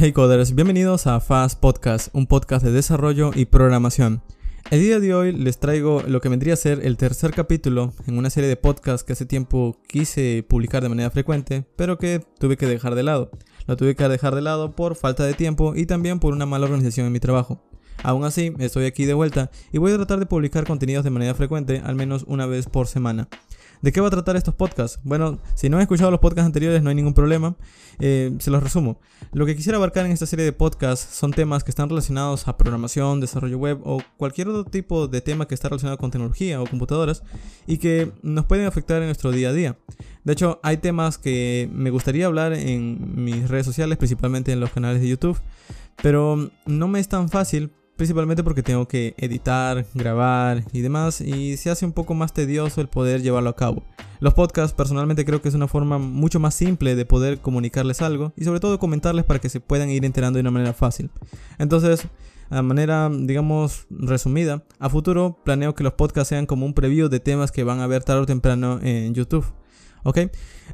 Hey coders, bienvenidos a Fast Podcast, un podcast de desarrollo y programación. El día de hoy les traigo lo que vendría a ser el tercer capítulo en una serie de podcasts que hace tiempo quise publicar de manera frecuente, pero que tuve que dejar de lado. Lo tuve que dejar de lado por falta de tiempo y también por una mala organización en mi trabajo. Aún así, estoy aquí de vuelta y voy a tratar de publicar contenidos de manera frecuente, al menos una vez por semana. ¿De qué va a tratar estos podcasts? Bueno, si no han escuchado los podcasts anteriores no hay ningún problema, eh, se los resumo. Lo que quisiera abarcar en esta serie de podcasts son temas que están relacionados a programación, desarrollo web o cualquier otro tipo de tema que está relacionado con tecnología o computadoras y que nos pueden afectar en nuestro día a día. De hecho, hay temas que me gustaría hablar en mis redes sociales, principalmente en los canales de YouTube, pero no me es tan fácil principalmente porque tengo que editar, grabar y demás, y se hace un poco más tedioso el poder llevarlo a cabo. Los podcasts personalmente creo que es una forma mucho más simple de poder comunicarles algo y sobre todo comentarles para que se puedan ir enterando de una manera fácil. Entonces, a manera, digamos, resumida, a futuro planeo que los podcasts sean como un preview de temas que van a ver tarde o temprano en YouTube. ¿Ok?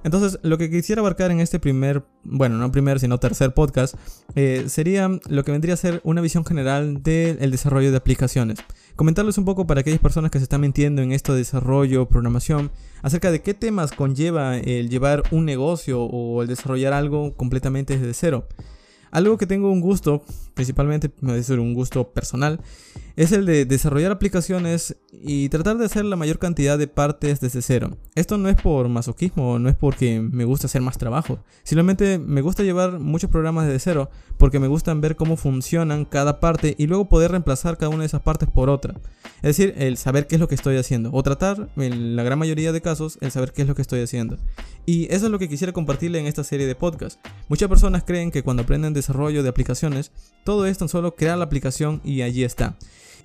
Entonces, lo que quisiera abarcar en este primer, bueno, no primer, sino tercer podcast, eh, sería lo que vendría a ser una visión general del desarrollo de aplicaciones. Comentarles un poco para aquellas personas que se están mintiendo en esto de desarrollo, programación, acerca de qué temas conlleva el llevar un negocio o el desarrollar algo completamente desde cero. Algo que tengo un gusto, principalmente me va a decir un gusto personal, es el de desarrollar aplicaciones y tratar de hacer la mayor cantidad de partes desde cero. Esto no es por masoquismo, no es porque me gusta hacer más trabajo, simplemente me gusta llevar muchos programas desde cero porque me gustan ver cómo funcionan cada parte y luego poder reemplazar cada una de esas partes por otra. Es decir, el saber qué es lo que estoy haciendo o tratar, en la gran mayoría de casos, el saber qué es lo que estoy haciendo. Y eso es lo que quisiera compartirle en esta serie de podcast. Muchas personas creen que cuando aprenden desarrollo de aplicaciones, todo es tan solo crear la aplicación y allí está.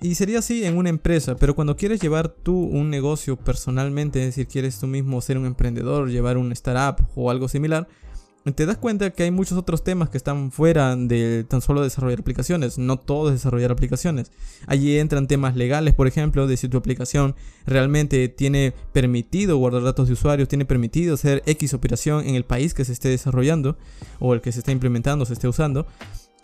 Y sería así en una empresa, pero cuando quieres llevar tú un negocio personalmente, es decir, quieres tú mismo ser un emprendedor, llevar un startup o algo similar, te das cuenta que hay muchos otros temas que están fuera de tan solo desarrollar aplicaciones. No todo es desarrollar aplicaciones. Allí entran temas legales, por ejemplo, de si tu aplicación realmente tiene permitido guardar datos de usuarios, tiene permitido hacer X operación en el país que se esté desarrollando o el que se esté implementando, se esté usando.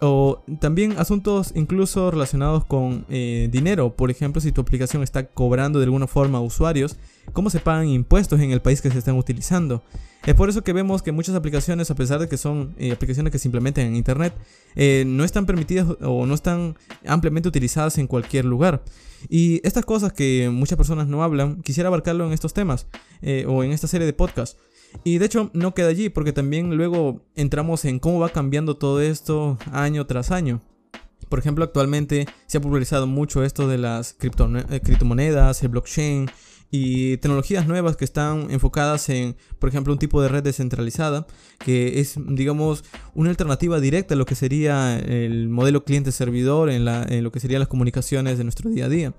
O también asuntos incluso relacionados con eh, dinero. Por ejemplo, si tu aplicación está cobrando de alguna forma a usuarios, cómo se pagan impuestos en el país que se están utilizando. Es por eso que vemos que muchas aplicaciones, a pesar de que son eh, aplicaciones que se implementan en Internet, eh, no están permitidas o no están ampliamente utilizadas en cualquier lugar. Y estas cosas que muchas personas no hablan, quisiera abarcarlo en estos temas o en esta serie de podcasts. Y de hecho no queda allí porque también luego entramos en cómo va cambiando todo esto año tras año. Por ejemplo, actualmente se ha popularizado mucho esto de las eh, criptomonedas, el blockchain y tecnologías nuevas que están enfocadas en, por ejemplo, un tipo de red descentralizada, que es, digamos, una alternativa directa a lo que sería el modelo cliente-servidor en, lo que serían las comunicaciones de nuestro día a día.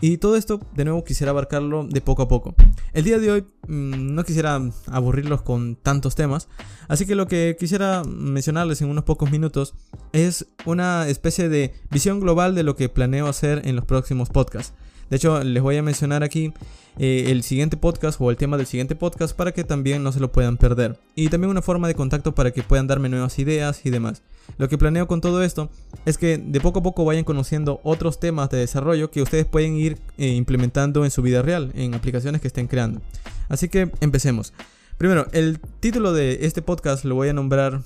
Y todo esto, de nuevo, quisiera abarcarlo de poco a poco. El día de hoy mm, no quisiera aburrirlos con tantos temas, así que lo que quisiera mencionarles en unos pocos minutos es una especie de visión global de lo que planeo hacer en los próximos podcasts. De hecho, les voy a mencionar aquí eh, el siguiente podcast o el tema del siguiente podcast para que también no se lo puedan perder. Y también una forma de contacto para que puedan darme nuevas ideas y demás. Lo que planeo con todo esto es que de poco a poco vayan conociendo otros temas de desarrollo que ustedes pueden ir eh, implementando en su vida real, en aplicaciones que estén creando. Así que empecemos. Primero, el título de este podcast lo voy a nombrar,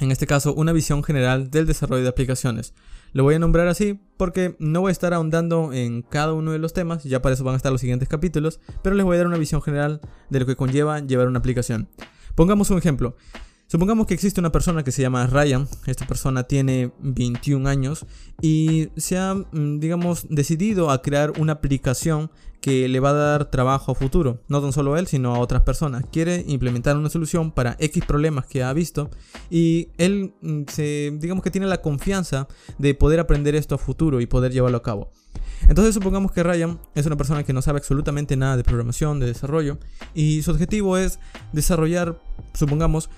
en este caso, una visión general del desarrollo de aplicaciones. Lo voy a nombrar así porque no voy a estar ahondando en cada uno de los temas, ya para eso van a estar los siguientes capítulos, pero les voy a dar una visión general de lo que conlleva llevar una aplicación. Pongamos un ejemplo. Supongamos que existe una persona que se llama Ryan, esta persona tiene 21 años y se ha, mm, digamos, decidido a crear una aplicación que le va a dar trabajo a futuro, no tan solo a él, sino a otras personas. Quiere implementar una solución para X problemas que ha visto y él, mm, se, digamos que tiene la confianza de poder aprender esto a futuro y poder llevarlo a cabo. Entonces supongamos que Ryan es una persona que no sabe absolutamente nada de programación, de desarrollo, y su objetivo es desarrollar, supongamos,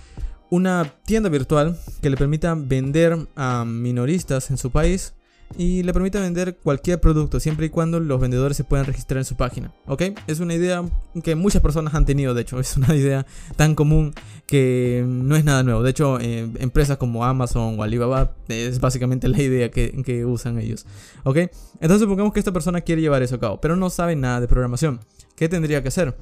una tienda virtual que le permita vender a minoristas en su país y le permite vender cualquier producto siempre y cuando los vendedores se puedan registrar en su página. ¿Ok? Es una idea que muchas personas han tenido, de hecho, es una idea tan común que no es nada nuevo. De hecho, eh, empresas como Amazon o Alibaba es básicamente la idea que, usan ellos. ¿Ok? Entonces supongamos que esta persona quiere llevar eso a cabo, pero no sabe nada de programación. ¿Qué tendría que hacer?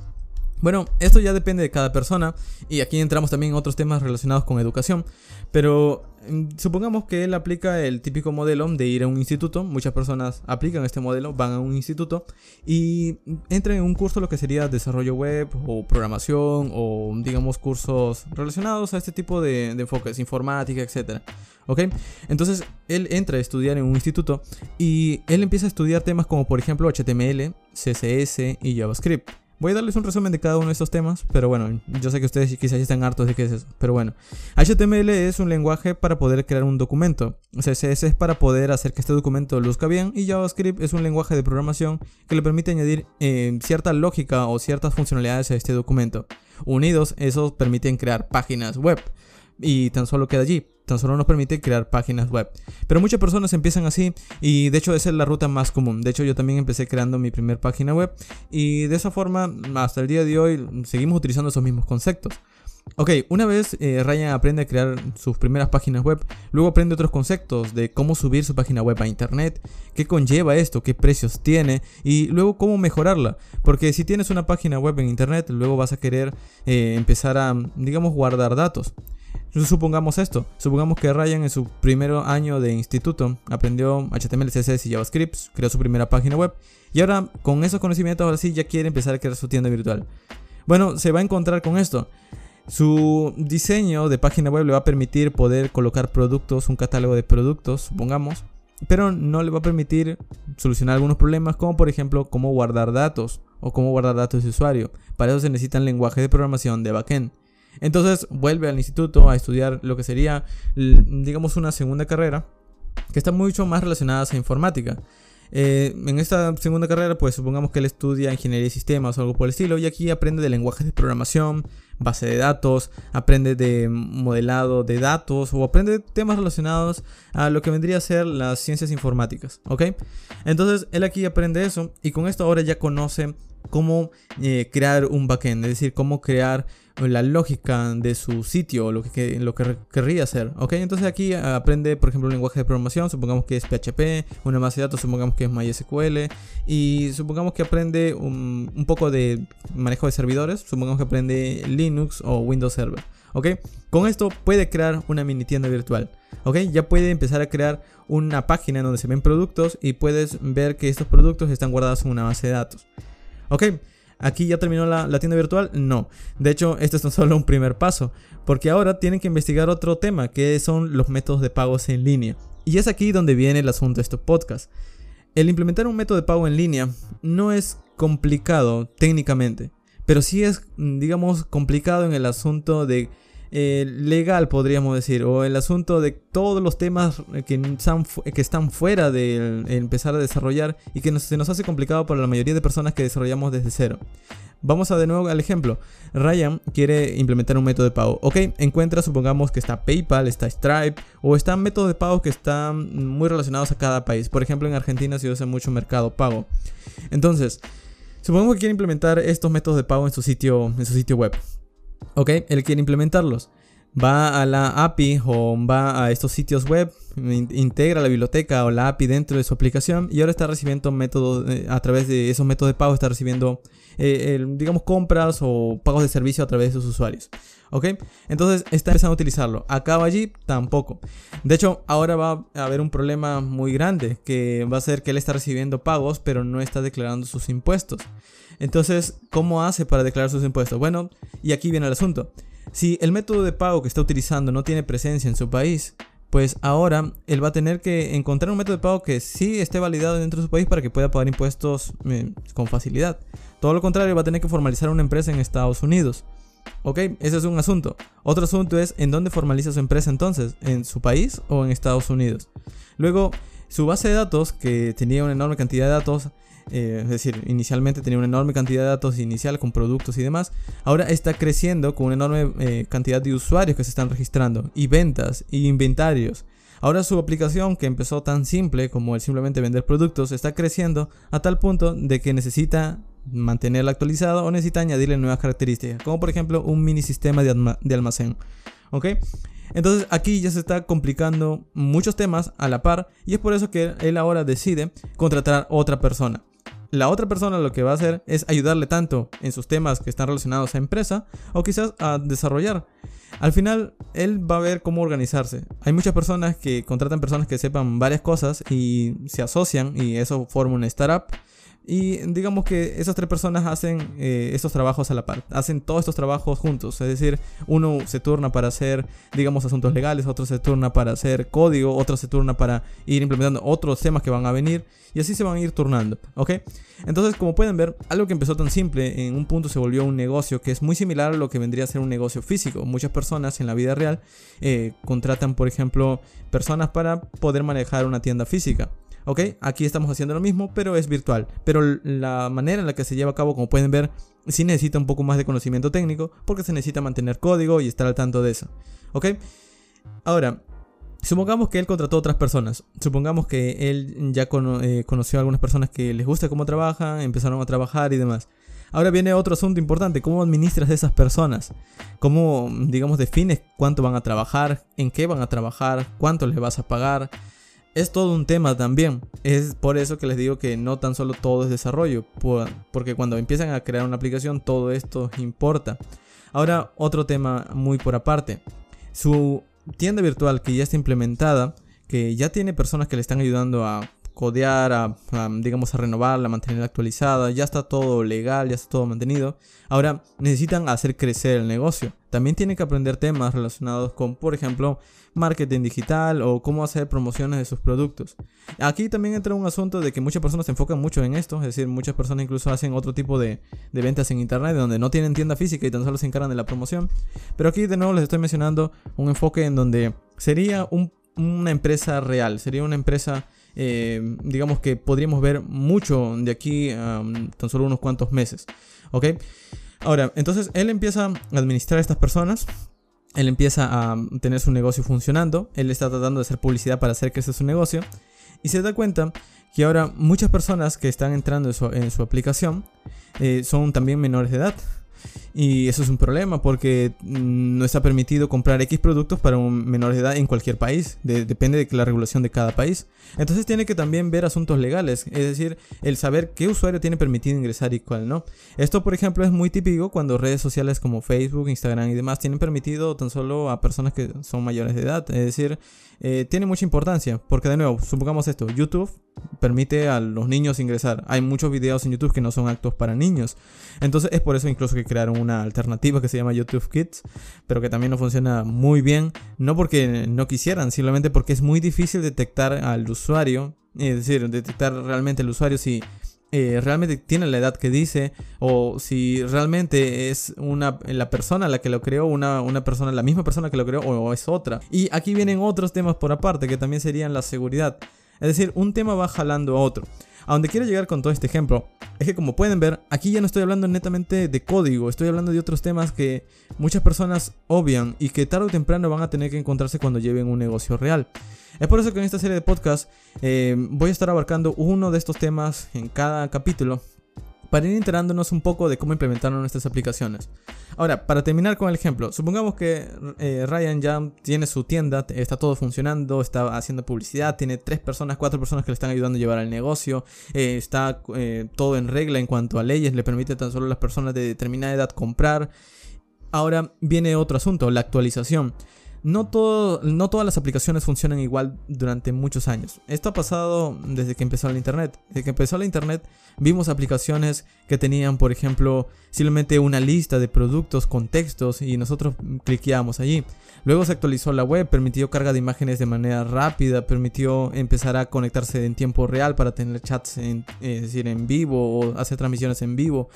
Bueno, esto ya depende de cada persona y aquí entramos también en otros temas relacionados con educación, pero mm, supongamos que él aplica el típico modelo de ir a un instituto, muchas personas aplican este modelo, van a un instituto y entran en un curso lo que sería desarrollo web o programación o digamos cursos relacionados a este tipo de, enfoques, informática, etc. ¿Ok? Entonces él entra a estudiar en un instituto y él empieza a estudiar temas como por ejemplo HTML, CSS y JavaScript. Voy a darles un resumen de cada uno de estos temas, pero bueno, yo sé que ustedes quizás están hartos de qué es eso, pero bueno. HTML es un lenguaje para poder crear un documento, CSS es para poder hacer que este documento luzca bien y JavaScript es un lenguaje de programación que le permite añadir eh, cierta lógica o ciertas funcionalidades a este documento. Unidos, esos permiten crear páginas web y tan solo queda allí. Tan solo nos permite crear páginas web. Pero muchas personas empiezan así y de hecho esa es la ruta más común. De hecho yo también empecé creando mi primer página web y de esa forma hasta el día de hoy seguimos utilizando esos mismos conceptos. Ok, una vez eh, Ryan aprende a crear sus primeras páginas web, luego aprende otros conceptos de cómo subir su página web a internet, qué conlleva esto, qué precios tiene y luego cómo mejorarla. Porque si tienes una página web en internet, luego vas a querer eh, empezar a, digamos, guardar datos. Supongamos esto, supongamos que Ryan en su primer año de instituto aprendió HTML, CSS y JavaScript, creó su primera página web y ahora con esos conocimientos ahora sí ya quiere empezar a crear su tienda virtual. Bueno, se va a encontrar con esto. Su diseño de página web le va a permitir poder colocar productos, un catálogo de productos, supongamos, pero no le va a permitir solucionar algunos problemas como por ejemplo cómo guardar datos o cómo guardar datos de usuario. Para eso se necesita un lenguaje de programación de backend. Entonces vuelve al instituto a estudiar lo que sería, digamos, una segunda carrera que está mucho más relacionada a informática. Eh, en esta segunda carrera, pues supongamos que él estudia ingeniería de sistemas o algo por el estilo, y aquí aprende de lenguajes de programación, base de datos, aprende de modelado de datos o aprende temas relacionados a lo que vendría a ser las ciencias informáticas, ¿ok? Entonces él aquí aprende eso y con esto ahora ya conoce cómo eh, crear un backend, es decir, cómo crear la lógica de su sitio, lo que, lo que querría hacer. ¿ok? Entonces aquí aprende, por ejemplo, un lenguaje de programación, supongamos que es PHP, una base de datos, supongamos que es MySQL, y supongamos que aprende un, un poco de manejo de servidores, supongamos que aprende Linux o Windows Server. ¿ok? Con esto puede crear una mini tienda virtual, ¿ok? Ya puede empezar a crear una página donde se ven productos y puedes ver que estos productos están guardados en una base de datos, ¿ok? ¿Aquí ya terminó la, tienda virtual? No. De hecho, esto es solo un primer paso, porque ahora tienen que investigar otro tema, que son los métodos de pagos en línea. Y es aquí donde viene el asunto de estos podcasts. El implementar un método de pago en línea no es complicado técnicamente, pero sí es, digamos, complicado en el asunto de eh, legal, podríamos decir, o el asunto de todos los temas que están, que están fuera de empezar a desarrollar y que se nos hace complicado para la mayoría de personas que desarrollamos desde cero. Vamos a de nuevo al ejemplo. Ryan quiere implementar un método de pago. Ok, encuentra, supongamos que está PayPal, está Stripe, o están métodos de pago que están muy relacionados a cada país. Por ejemplo, en Argentina se usa mucho Mercado Pago. Entonces, supongamos que quiere implementar estos métodos de pago en su sitio, en su sitio web. Ok, él quiere implementarlos. Va a la API o va a estos sitios web, integra la biblioteca o la API dentro de su aplicación y ahora está recibiendo métodos, eh, a través de esos métodos de pago, está recibiendo, eh, digamos, compras o pagos de servicio a través de sus usuarios. ¿Ok? Entonces está empezando a utilizarlo. Acaba allí, tampoco. De hecho, ahora va a haber un problema muy grande que va a ser que él está recibiendo pagos, pero no está declarando sus impuestos. Entonces, ¿cómo hace para declarar sus impuestos? Bueno, y aquí viene el asunto. Si el método de pago que está utilizando no tiene presencia en su país, pues ahora él va a tener que encontrar un método de pago que sí esté validado dentro de su país para que pueda pagar impuestos eh, con facilidad. Todo lo contrario, va a tener que formalizar una empresa en Estados Unidos. Ok, ese es un asunto. Otro asunto es en dónde formaliza su empresa entonces, en su país o en Estados Unidos. Luego, su base de datos, que tenía una enorme cantidad de datos, eh, es decir, inicialmente tenía una enorme cantidad de datos inicial con productos y demás, ahora está creciendo con una enorme eh, cantidad de usuarios que se están registrando y ventas y inventarios. Ahora su aplicación, que empezó tan simple como el simplemente vender productos, está creciendo a tal punto de que necesita mantenerla actualizada o necesita añadirle nuevas características, como por ejemplo un mini sistema de, almacén. ¿Ok? Entonces aquí ya se está complicando muchos temas a la par y es por eso que él ahora decide contratar otra persona. La otra persona lo que va a hacer es ayudarle tanto en sus temas que están relacionados a empresa o quizás a desarrollar. Al final, él va a ver cómo organizarse. Hay muchas personas que contratan personas que sepan varias cosas y se asocian y eso forma una startup. Y digamos que esas tres personas hacen eh, estos trabajos a la par, hacen todos estos trabajos juntos. Es decir, uno se turna para hacer, digamos, asuntos legales, otro se turna para hacer código, otro se turna para ir implementando otros temas que van a venir y así se van a ir turnando, ¿ok? Entonces, como pueden ver, algo que empezó tan simple en un punto se volvió un negocio que es muy similar a lo que vendría a ser un negocio físico. Muchas personas en la vida real eh, contratan, por ejemplo, personas para poder manejar una tienda física. ¿Ok? Aquí estamos haciendo lo mismo, pero es virtual. Pero la manera en la que se lleva a cabo, como pueden ver, sí necesita un poco más de conocimiento técnico, porque se necesita mantener código y estar al tanto de eso. ¿Ok? Ahora, Supongamos que él contrató a otras personas. Supongamos que él ya eh, conoció a algunas personas que les gusta cómo trabajan, empezaron a trabajar y demás. Ahora viene otro asunto importante, ¿cómo administras a esas personas? ¿Cómo, digamos, defines cuánto van a trabajar, en qué van a trabajar, cuánto les vas a pagar? Es todo un tema también. Es por eso que les digo que no tan solo todo es desarrollo, porque cuando empiezan a crear una aplicación todo esto importa. Ahora otro tema muy por aparte. Su tienda virtual que ya está implementada, que ya tiene personas que le están ayudando a codear, a, digamos a renovarla, a mantenerla actualizada, ya está todo legal, ya está todo mantenido. Ahora necesitan hacer crecer el negocio. También tienen que aprender temas relacionados con, por ejemplo, marketing digital o cómo hacer promociones de sus productos. Aquí también entra un asunto de que muchas personas se enfocan mucho en esto, es decir, muchas personas incluso hacen otro tipo de, de ventas en internet donde no tienen tienda física y tan solo se encargan de la promoción. Pero aquí de nuevo les estoy mencionando un enfoque en donde sería una empresa real, sería una empresa eh, digamos que podríamos ver mucho de aquí a tan solo unos cuantos meses. ¿Ok? Ahora, entonces él empieza a administrar a estas personas. Él empieza a tener su negocio funcionando. Él está tratando de hacer publicidad para hacer crecer su negocio. Y se da cuenta que ahora muchas personas que están entrando en su, aplicación eh, son también menores de edad. Y eso es un problema porque mm, no está permitido comprar X productos para un menor de edad en cualquier país. depende de la regulación de cada país. Entonces tiene que también ver asuntos legales, es decir, el saber qué usuario tiene permitido ingresar y cuál no. Esto, por ejemplo, es muy típico cuando redes sociales como Facebook, Instagram y demás tienen permitido tan solo a personas que son mayores de edad. Es decir, eh, tiene mucha importancia porque de nuevo, supongamos esto, YouTube permite a los niños ingresar. Hay muchos videos en YouTube que no son actos para niños. Entonces es por eso incluso que crearon una alternativa que se llama YouTube Kids, pero que también no funciona muy bien. No porque no quisieran, simplemente porque es muy difícil detectar al usuario. Es decir, detectar realmente el usuario si eh, realmente tiene la edad que dice o si realmente es una la persona la que lo creó una, una persona la misma persona que lo creó o es otra y aquí vienen otros temas por aparte que también serían la seguridad es decir, un tema va jalando a otro. A donde quiero llegar con todo este ejemplo es que como pueden ver, aquí ya no estoy hablando netamente de código, estoy hablando de otros temas que muchas personas obvian y que tarde o temprano van a tener que encontrarse cuando lleven un negocio real. Es por eso que en esta serie de podcast eh, voy a estar abarcando uno de estos temas en cada capítulo para ir enterándonos un poco de cómo implementaron nuestras aplicaciones. Ahora, para terminar con el ejemplo, supongamos que eh, Ryan ya tiene su tienda, está todo funcionando, está haciendo publicidad, tiene tres personas, cuatro personas que le están ayudando a llevar el negocio, eh, está eh, todo en regla en cuanto a leyes, le permite tan solo a las personas de determinada edad comprar. Ahora viene otro asunto, la actualización no, todo, no todas las aplicaciones funcionan igual durante muchos años. Esto ha pasado desde que empezó el Internet. Desde que empezó el Internet vimos aplicaciones que tenían, por ejemplo, simplemente una lista de productos con textos y nosotros cliqueábamos allí. Luego se actualizó la web, permitió carga de imágenes de manera rápida, permitió empezar a conectarse en tiempo real para tener chats decir, en vivo o hacer transmisiones en vivo.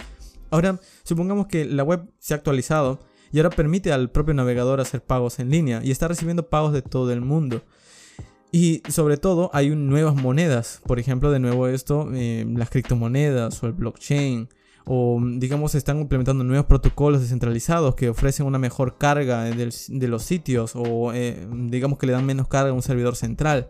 Ahora, supongamos que la web se ha actualizado y ahora permite al propio navegador hacer pagos en línea y está recibiendo pagos de todo el mundo. Y sobre todo hay nuevas monedas, por ejemplo, de nuevo esto, eh, las criptomonedas o el blockchain o digamos se están implementando nuevos protocolos descentralizados que ofrecen una mejor carga de los sitios o eh, digamos que le dan menos carga a un servidor central.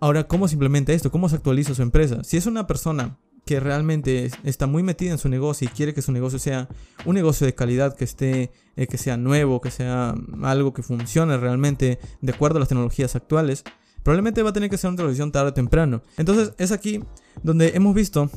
Ahora, ¿cómo se implementa esto? ¿Cómo se actualiza su empresa? Si es una persona que realmente está muy metida en su negocio y quiere que su negocio sea un negocio de calidad, que esté, eh, que sea nuevo, que sea algo que funcione realmente de acuerdo a las tecnologías actuales, probablemente va a tener que ser una transición tarde o temprano. Entonces es aquí donde hemos visto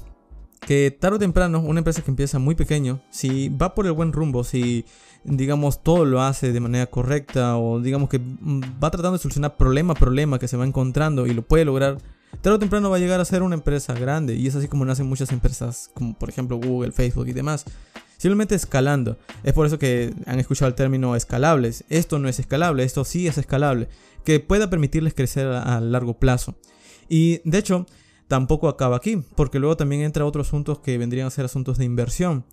que tarde o temprano una empresa que empieza muy pequeño, si va por el buen rumbo, si digamos todo lo hace de manera correcta o digamos que mm, va tratando de solucionar problema a problema que se va encontrando y lo puede lograr, tarde o temprano va a llegar a ser una empresa grande y es así como nacen muchas empresas como por ejemplo Google, Facebook y demás. Simplemente escalando. Es por eso que han escuchado el término escalables. Esto no es escalable, esto sí es escalable. Que pueda permitirles crecer a largo plazo. Y de hecho, tampoco acaba aquí, porque luego también entra otros asuntos que vendrían a ser asuntos de inversión.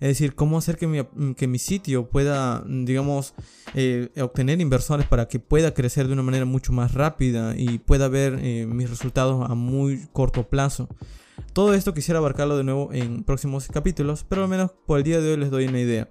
Es decir, cómo hacer que mi, sitio pueda, digamos, eh, obtener inversores para que pueda crecer de una manera mucho más rápida y pueda ver eh, mis resultados a muy corto plazo. Todo esto quisiera abarcarlo de nuevo en próximos capítulos, pero al menos por el día de hoy les doy una idea.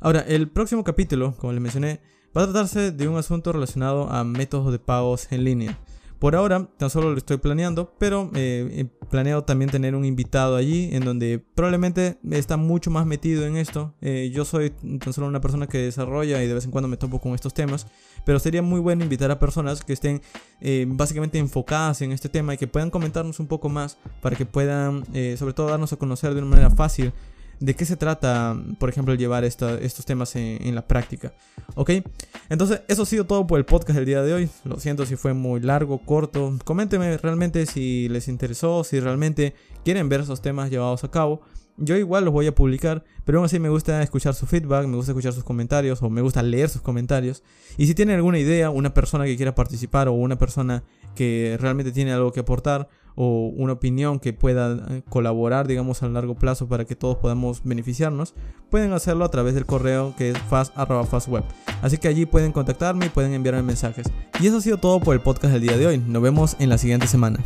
Ahora, el próximo capítulo, como les mencioné, va a tratarse de un asunto relacionado a métodos de pagos en línea. Por ahora, tan solo lo estoy planeando, pero eh, he planeado también tener un invitado allí en donde probablemente está mucho más metido en esto. Eh, yo soy tan solo una persona que desarrolla y de vez en cuando me topo con estos temas, pero sería muy bueno invitar a personas que estén eh, básicamente enfocadas en este tema y que puedan comentarnos un poco más para que puedan, sobre todo, darnos a conocer de una manera fácil de qué se trata, por ejemplo, llevar estos temas en, la práctica. ¿Ok? Entonces, eso ha sido todo por el podcast del día de hoy. Lo siento si fue muy largo, corto. Coméntenme realmente si les interesó, si realmente quieren ver esos temas llevados a cabo. Yo igual los voy a publicar, pero aún así me gusta escuchar su feedback, me gusta escuchar sus comentarios o me gusta leer sus comentarios. Y si tienen alguna idea, una persona que quiera participar o una persona que realmente tiene algo que aportar o una opinión que pueda eh, colaborar, digamos, a largo plazo para que todos podamos beneficiarnos, pueden hacerlo a través del correo que es fast.fastweb. Así que allí pueden contactarme y pueden enviarme mensajes. Y eso ha sido todo por el podcast del día de hoy. Nos vemos en la siguiente semana.